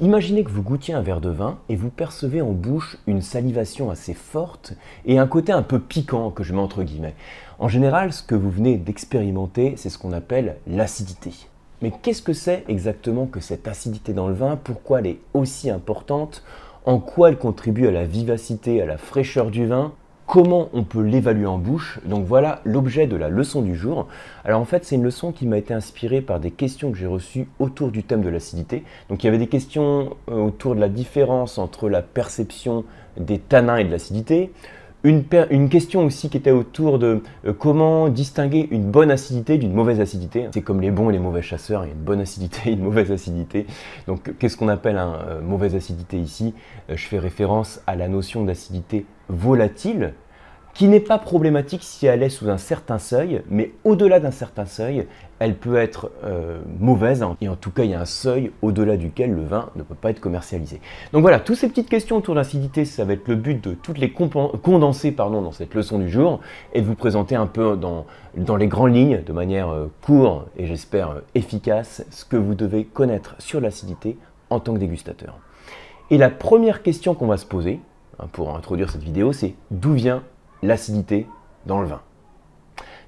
Imaginez que vous goûtiez un verre de vin et vous percevez en bouche une salivation assez forte et un côté un peu piquant que je mets entre guillemets. En général, ce que vous venez d'expérimenter, c'est ce qu'on appelle l'acidité. Mais qu'est-ce que c'est exactement que cette acidité dans le vin? Pourquoi elle est aussi importante? En quoi elle contribue à la vivacité, à la fraîcheur du vin? Comment on peut l'évaluer en bouche. Donc voilà l'objet de la leçon du jour. Alors en fait, c'est une leçon qui m'a été inspirée par des questions que j'ai reçues autour du thème de l'acidité. Donc il y avait des questions euh, autour de la différence entre la perception des tanins et de l'acidité. Une, question aussi qui était autour de euh, comment distinguer une bonne acidité d'une mauvaise acidité. C'est comme les bons et les mauvais chasseurs, il y a une bonne acidité et une mauvaise acidité. Donc qu'est-ce qu'on appelle une euh, mauvaise acidité ici? Je fais référence à la notion d'acidité volatile, qui n'est pas problématique si elle est sous un certain seuil, mais au-delà d'un certain seuil, elle peut être euh, mauvaise, et en tout cas il y a un seuil au-delà duquel le vin ne peut pas être commercialisé. Donc voilà, toutes ces petites questions autour de l'acidité, ça va être le but de toutes les condenser pardon, dans cette leçon du jour, et de vous présenter un peu dans, dans les grandes lignes, de manière euh, courte et j'espère euh, efficace, ce que vous devez connaître sur l'acidité en tant que dégustateur. Et la première question qu'on va se poser, hein, pour introduire cette vidéo, c'est d'où vient l'acidité dans le vin.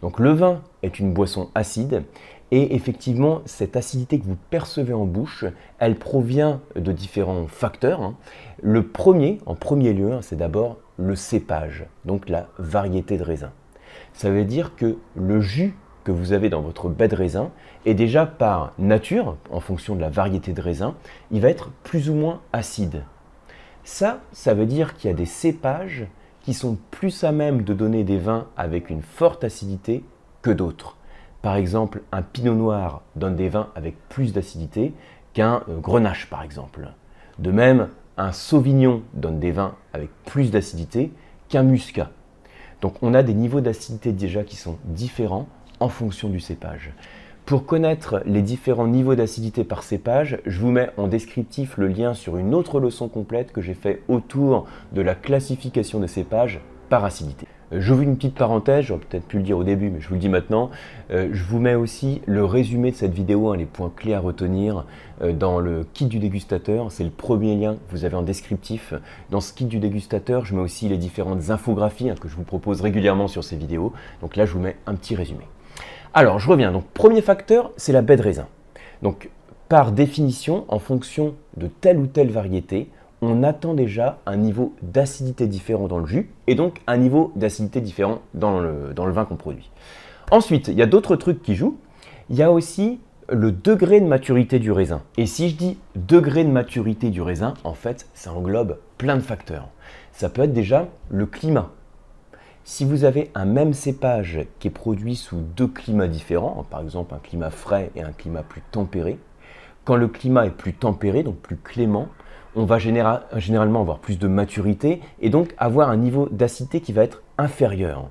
Donc le vin est une boisson acide et effectivement cette acidité que vous percevez en bouche, elle provient de différents facteurs. Hein. Le premier, en premier lieu, hein, c'est d'abord le cépage, donc la variété de raisin. Ça veut dire que le jus que vous avez dans votre baie de raisin est déjà par nature, en fonction de la variété de raisin, il va être plus ou moins acide. Ça, ça veut dire qu'il y a des cépages qui sont plus à même de donner des vins avec une forte acidité que d'autres. Par exemple, un pinot noir donne des vins avec plus d'acidité qu'un euh, grenache, par exemple. De même, un sauvignon donne des vins avec plus d'acidité qu'un muscat. Donc on a des niveaux d'acidité déjà qui sont différents en fonction du cépage. Pour connaître les différents niveaux d'acidité par cépage, je vous mets en descriptif le lien sur une autre leçon complète que j'ai fait autour de la classification des cépages par acidité. Euh, vous une petite parenthèse, j'aurais peut-être pu le dire au début, mais je vous le dis maintenant. Euh, je vous mets aussi le résumé de cette vidéo, hein, les points clés à retenir euh, dans le kit du dégustateur. C'est le premier lien que vous avez en descriptif. Dans ce kit du dégustateur, je mets aussi les différentes infographies hein, que je vous propose régulièrement sur ces vidéos. Donc là, je vous mets un petit résumé. Alors, je reviens. Donc, premier facteur, c'est la baie de raisin. Donc, par définition, en fonction de telle ou telle variété, on attend déjà un niveau d'acidité différent dans le jus et donc un niveau d'acidité différent dans le, vin qu'on produit. Ensuite, il y a d'autres trucs qui jouent. Il y a aussi le degré de maturité du raisin. Et si je dis degré de maturité du raisin, en fait, ça englobe plein de facteurs. Ça peut être déjà le climat. Si vous avez un même cépage qui est produit sous deux climats différents, par exemple un climat frais et un climat plus tempéré, quand le climat est plus tempéré, donc plus clément, on va généralement avoir plus de maturité et donc avoir un niveau d'acidité qui va être inférieur.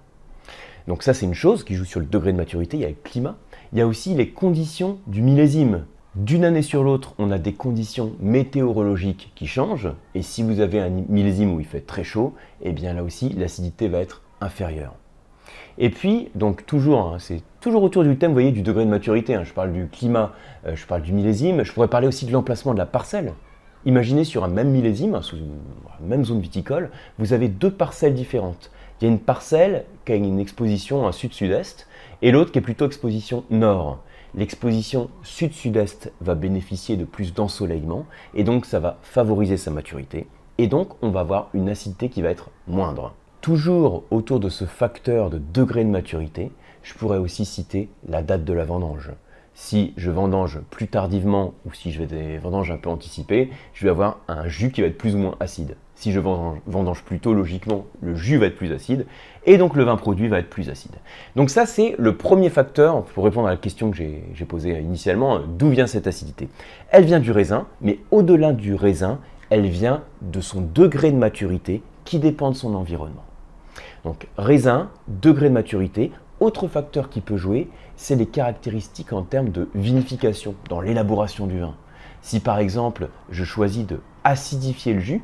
Donc ça c'est une chose qui joue sur le degré de maturité, il y a le climat, il y a aussi les conditions du millésime. D'une année sur l'autre, on a des conditions météorologiques qui changent, et si vous avez un millésime où il fait très chaud, eh bien là aussi l'acidité va être inférieur. Et puis, donc toujours, hein, c'est toujours autour du thème, voyez, du degré de maturité. Hein. Je parle du climat, euh, je parle du millésime, je pourrais parler aussi de l'emplacement de la parcelle. Imaginez sur un même millésime, sous une même zone viticole, vous avez deux parcelles différentes. Il y a une parcelle qui a une exposition sud-sud-est et l'autre qui est plutôt exposition nord. L'exposition sud-sud-est va bénéficier de plus d'ensoleillement et donc ça va favoriser sa maturité. Et donc on va avoir une acidité qui va être moindre. Toujours autour de ce facteur de degré de maturité, je pourrais aussi citer la date de la vendange. Si je vendange plus tardivement ou si je vais des vendanges un peu anticipées, je vais avoir un jus qui va être plus ou moins acide. Si je vendange, plus tôt, logiquement, le jus va être plus acide et donc le vin produit va être plus acide. Donc ça, c'est le premier facteur pour répondre à la question que j'ai posée initialement, d'où vient cette acidité Elle vient du raisin, mais au-delà du raisin, elle vient de son degré de maturité qui dépend de son environnement. Donc raisin, degré de maturité. Autre facteur qui peut jouer, c'est les caractéristiques en termes de vinification, dans l'élaboration du vin. Si par exemple je choisis de acidifier le jus,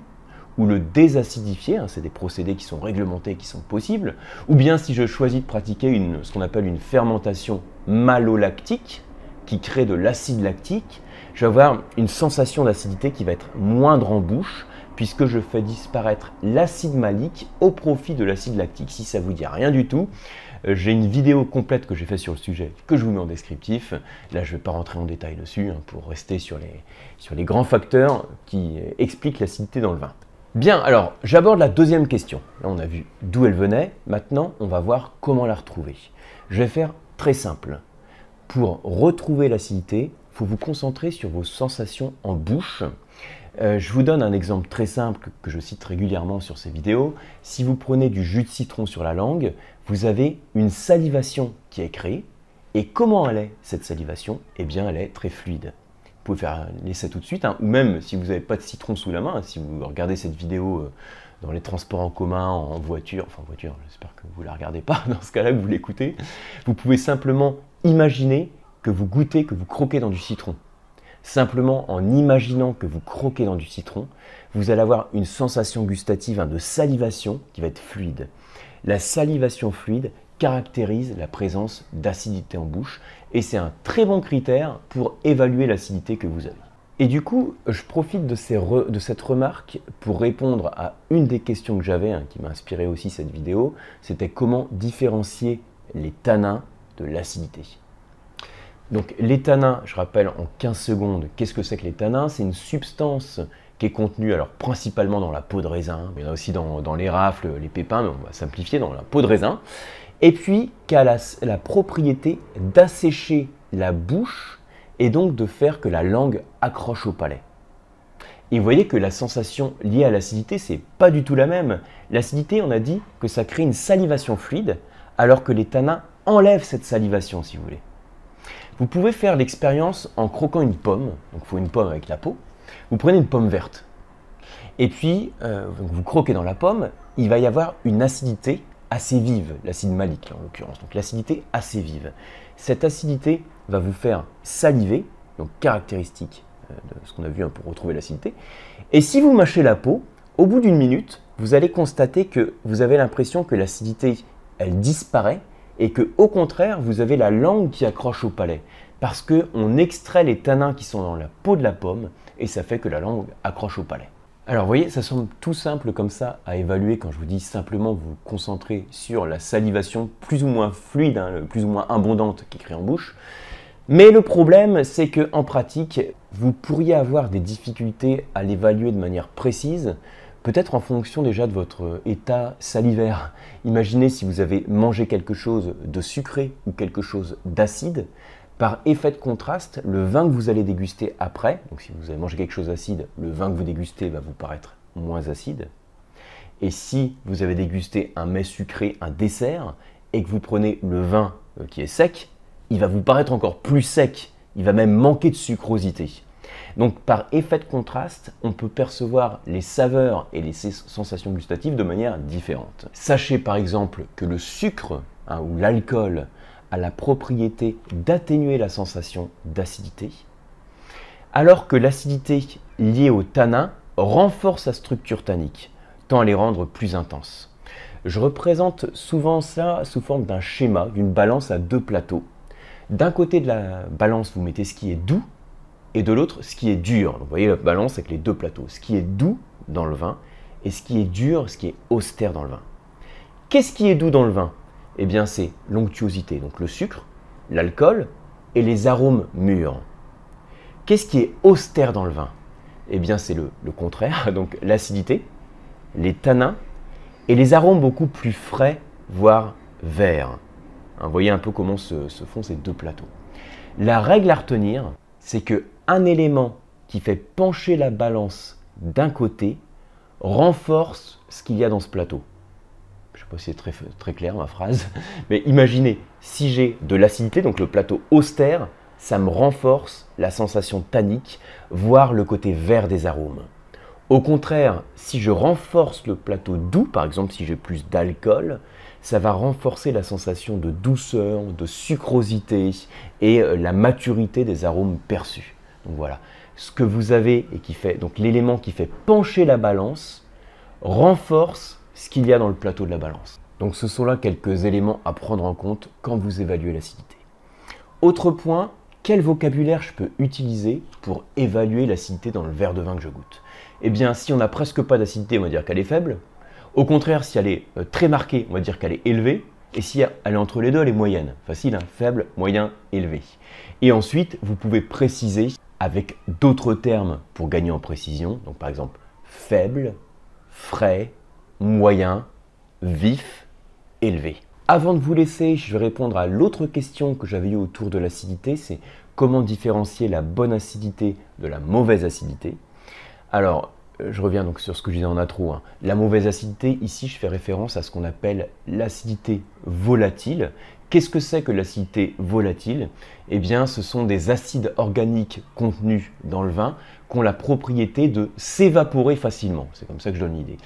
ou le désacidifier, hein, c'est des procédés qui sont réglementés, qui sont possibles, ou bien si je choisis de pratiquer ce qu'on appelle une fermentation malolactique, qui crée de l'acide lactique, je vais avoir une sensation d'acidité qui va être moindre en bouche, puisque je fais disparaître l'acide malique au profit de l'acide lactique. Si ça vous dit rien du tout, euh, j'ai une vidéo complète que j'ai faite sur le sujet que je vous mets en descriptif. Là, je ne vais pas rentrer en détail dessus hein, pour rester sur les, sur les grands facteurs qui euh, expliquent l'acidité dans le vin. Bien, alors j'aborde la deuxième question. Là, on a vu d'où elle venait. Maintenant, on va voir comment la retrouver. Je vais faire très simple. Pour retrouver l'acidité, il faut vous concentrer sur vos sensations en bouche. Euh, je vous donne un exemple très simple que je cite régulièrement sur ces vidéos. Si vous prenez du jus de citron sur la langue, vous avez une salivation qui est créée. Et comment elle est cette salivation? Eh bien, elle est très fluide. Vous pouvez faire l'essai tout de suite, hein, ou même si vous n'avez pas de citron sous la main, si vous regardez cette vidéo euh, dans les transports en commun, en voiture, enfin en voiture, j'espère que vous ne la regardez pas, dans ce cas-là, vous l'écoutez, vous pouvez simplement imaginer que vous goûtez, que vous croquez dans du citron. Simplement en imaginant que vous croquez dans du citron, vous allez avoir une sensation gustative hein, de salivation qui va être fluide. La salivation fluide caractérise la présence d'acidité en bouche et c'est un très bon critère pour évaluer l'acidité que vous avez. Et du coup, je profite de, cette remarque pour répondre à une des questions que j'avais, hein, qui m'a inspiré aussi cette vidéo, c'était comment différencier les tanins de l'acidité. Donc les tanins, je rappelle en 15 secondes, qu'est-ce que c'est que les tanins? C'est une substance qui est contenue alors principalement dans la peau de raisin, mais aussi dans, dans les rafles, les pépins, mais on va simplifier dans la peau de raisin et puis qui a la, propriété d'assécher la bouche et donc de faire que la langue accroche au palais. Et vous voyez que la sensation liée à l'acidité, c'est pas du tout la même. L'acidité, on a dit que ça crée une salivation fluide, alors que les tanins enlèvent cette salivation, si vous voulez. Vous pouvez faire l'expérience en croquant une pomme, donc il faut une pomme avec la peau. Vous prenez une pomme verte, et puis euh, vous croquez dans la pomme, il va y avoir une acidité assez vive, l'acide malique en l'occurrence, donc l'acidité assez vive. Cette acidité va vous faire saliver, donc caractéristique euh, de ce qu'on a vu hein, pour retrouver l'acidité. Et si vous mâchez la peau, au bout d'une minute, vous allez constater que vous avez l'impression que l'acidité, elle disparaît et que au contraire, vous avez la langue qui accroche au palais parce qu'on extrait les tanins qui sont dans la peau de la pomme et ça fait que la langue accroche au palais. Alors vous voyez, ça semble tout simple comme ça à évaluer quand je vous dis simplement vous concentrer sur la salivation plus ou moins fluide, hein, plus ou moins abondante qui crée en bouche. Mais le problème, c'est que en pratique, vous pourriez avoir des difficultés à l'évaluer de manière précise, peut-être en fonction déjà de votre état salivaire. Imaginez si vous avez mangé quelque chose de sucré ou quelque chose d'acide, par effet de contraste, le vin que vous allez déguster après, donc si vous avez mangé quelque chose d'acide, le vin que vous dégustez va vous paraître moins acide. Et si vous avez dégusté un mets sucré, un dessert, et que vous prenez le vin euh, qui est sec, il va vous paraître encore plus sec, il va même manquer de sucrosité. Donc par effet de contraste, on peut percevoir les saveurs et les sensations gustatives de manière différente. Sachez par exemple que le sucre hein, ou l'alcool a la propriété d'atténuer la sensation d'acidité, alors que l'acidité liée au tanin renforce la structure tannique, tend à les rendre plus intenses. Je représente souvent ça sous forme d'un schéma, d'une balance à deux plateaux. D'un côté de la balance, vous mettez ce qui est doux, et de l'autre, ce qui est dur. vous voyez la balance avec les deux plateaux. Ce qui est doux dans le vin, et ce qui est dur, ce qui est austère dans le vin. Qu'est-ce qui est doux dans le vin? Eh bien c'est l'onctuosité, donc le sucre, l'alcool et les arômes mûrs. Qu'est-ce qui est austère dans le vin? Eh bien c'est le, contraire, donc l'acidité, les tanins et les arômes beaucoup plus frais, voire verts. Hein, vous voyez un peu comment se font ces deux plateaux. La règle à retenir, c'est que un élément qui fait pencher la balance d'un côté renforce ce qu'il y a dans ce plateau je ne sais pas si c'est très, très clair ma phrase, mais imaginez, si j'ai de l'acidité, donc le plateau austère, ça me renforce la sensation tannique, voire le côté vert des arômes. Au contraire, si je renforce le plateau doux, par exemple si j'ai plus d'alcool, ça va renforcer la sensation de douceur, de sucrosité et euh, la maturité des arômes perçus. Donc voilà, ce que vous avez et qui fait, donc l'élément qui fait pencher la balance, renforce ce qu'il y a dans le plateau de la balance. Donc ce sont là quelques éléments à prendre en compte quand vous évaluez l'acidité. Autre point, quel vocabulaire je peux utiliser pour évaluer l'acidité dans le verre de vin que je goûte? Eh bien, si on n'a presque pas d'acidité, on va dire qu'elle est faible. Au contraire, si elle est euh, très marquée, on va dire qu'elle est élevée. Et si elle est entre les deux, elle est moyenne. Facile, hein faible, moyen, élevé. Et ensuite, vous pouvez préciser avec d'autres termes pour gagner en précision. Donc par exemple, faible, frais, moyen, vif, élevé. Avant de vous laisser, je vais répondre à l'autre question que j'avais eue autour de l'acidité, c'est comment différencier la bonne acidité de la mauvaise acidité. Alors, euh, je reviens donc sur ce que je disais en intro. Hein. La mauvaise acidité, ici, je fais référence à ce qu'on appelle l'acidité volatile. Qu'est-ce que c'est que l'acidité volatile? Eh bien, ce sont des acides organiques contenus dans le vin qui ont la propriété de s'évaporer facilement. C'est comme ça que je donne l'idée.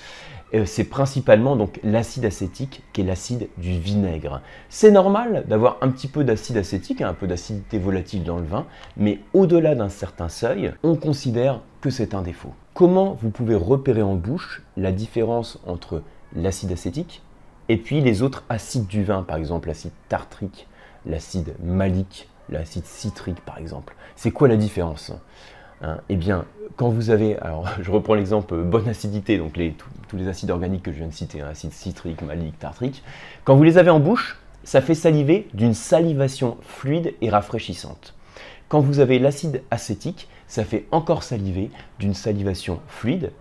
Euh, c'est principalement donc l'acide acétique qui est l'acide du vinaigre. C'est normal d'avoir un petit peu d'acide acétique, hein, un peu d'acidité volatile dans le vin, mais au-delà d'un certain seuil, on considère que c'est un défaut. Comment vous pouvez repérer en bouche la différence entre l'acide acétique et puis les autres acides du vin, par exemple l'acide tartrique, l'acide malique, l'acide citrique par exemple. C'est quoi la différence hein? Eh bien, quand vous avez, alors je reprends l'exemple bonne acidité, donc tous, les acides organiques que je viens de citer, hein, acide citrique, malique, tartrique, quand vous les avez en bouche, ça fait saliver d'une salivation fluide et rafraîchissante. Quand vous avez l'acide acétique, ça fait encore saliver d'une salivation fluide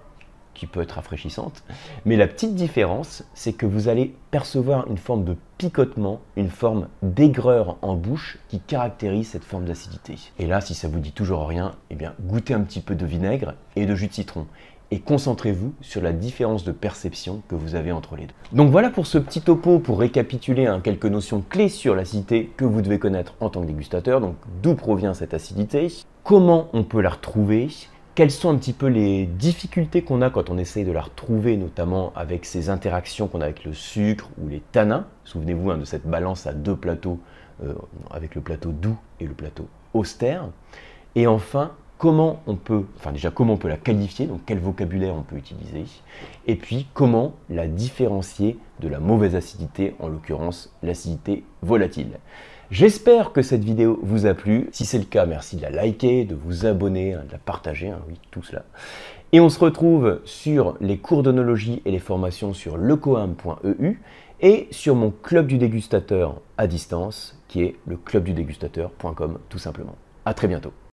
qui peut être rafraîchissante. Mais la petite différence, c'est que vous allez percevoir une forme de picotement, une forme d'aigreur en bouche qui caractérise cette forme d'acidité. Et là, si ça vous dit toujours rien, eh bien, goûtez un petit peu de vinaigre et de jus de citron. Et concentrez-vous sur la différence de perception que vous avez entre les deux. Donc voilà pour ce petit topo pour récapituler hein, quelques notions clés sur l'acidité que vous devez connaître en tant que dégustateur. Donc d'où provient cette acidité? Comment on peut la retrouver? Quelles sont un petit peu les difficultés qu'on a quand on essaye de la retrouver, notamment avec ces interactions qu'on a avec le sucre ou les tanins? Souvenez-vous hein, de cette balance à deux plateaux, euh, avec le plateau doux et le plateau austère. Et enfin, comment on peut, enfin déjà comment on peut la qualifier, donc quel vocabulaire on peut utiliser, et puis comment la différencier de la mauvaise acidité, en l'occurrence l'acidité volatile. J'espère que cette vidéo vous a plu. Si c'est le cas, merci de la liker, de vous abonner, hein, de la partager, hein, oui, tout cela. Et on se retrouve sur les cours d'onologie et les formations sur lecoam.eu et sur mon club du dégustateur à distance qui est le clubdudégustateur.com tout simplement. À très bientôt.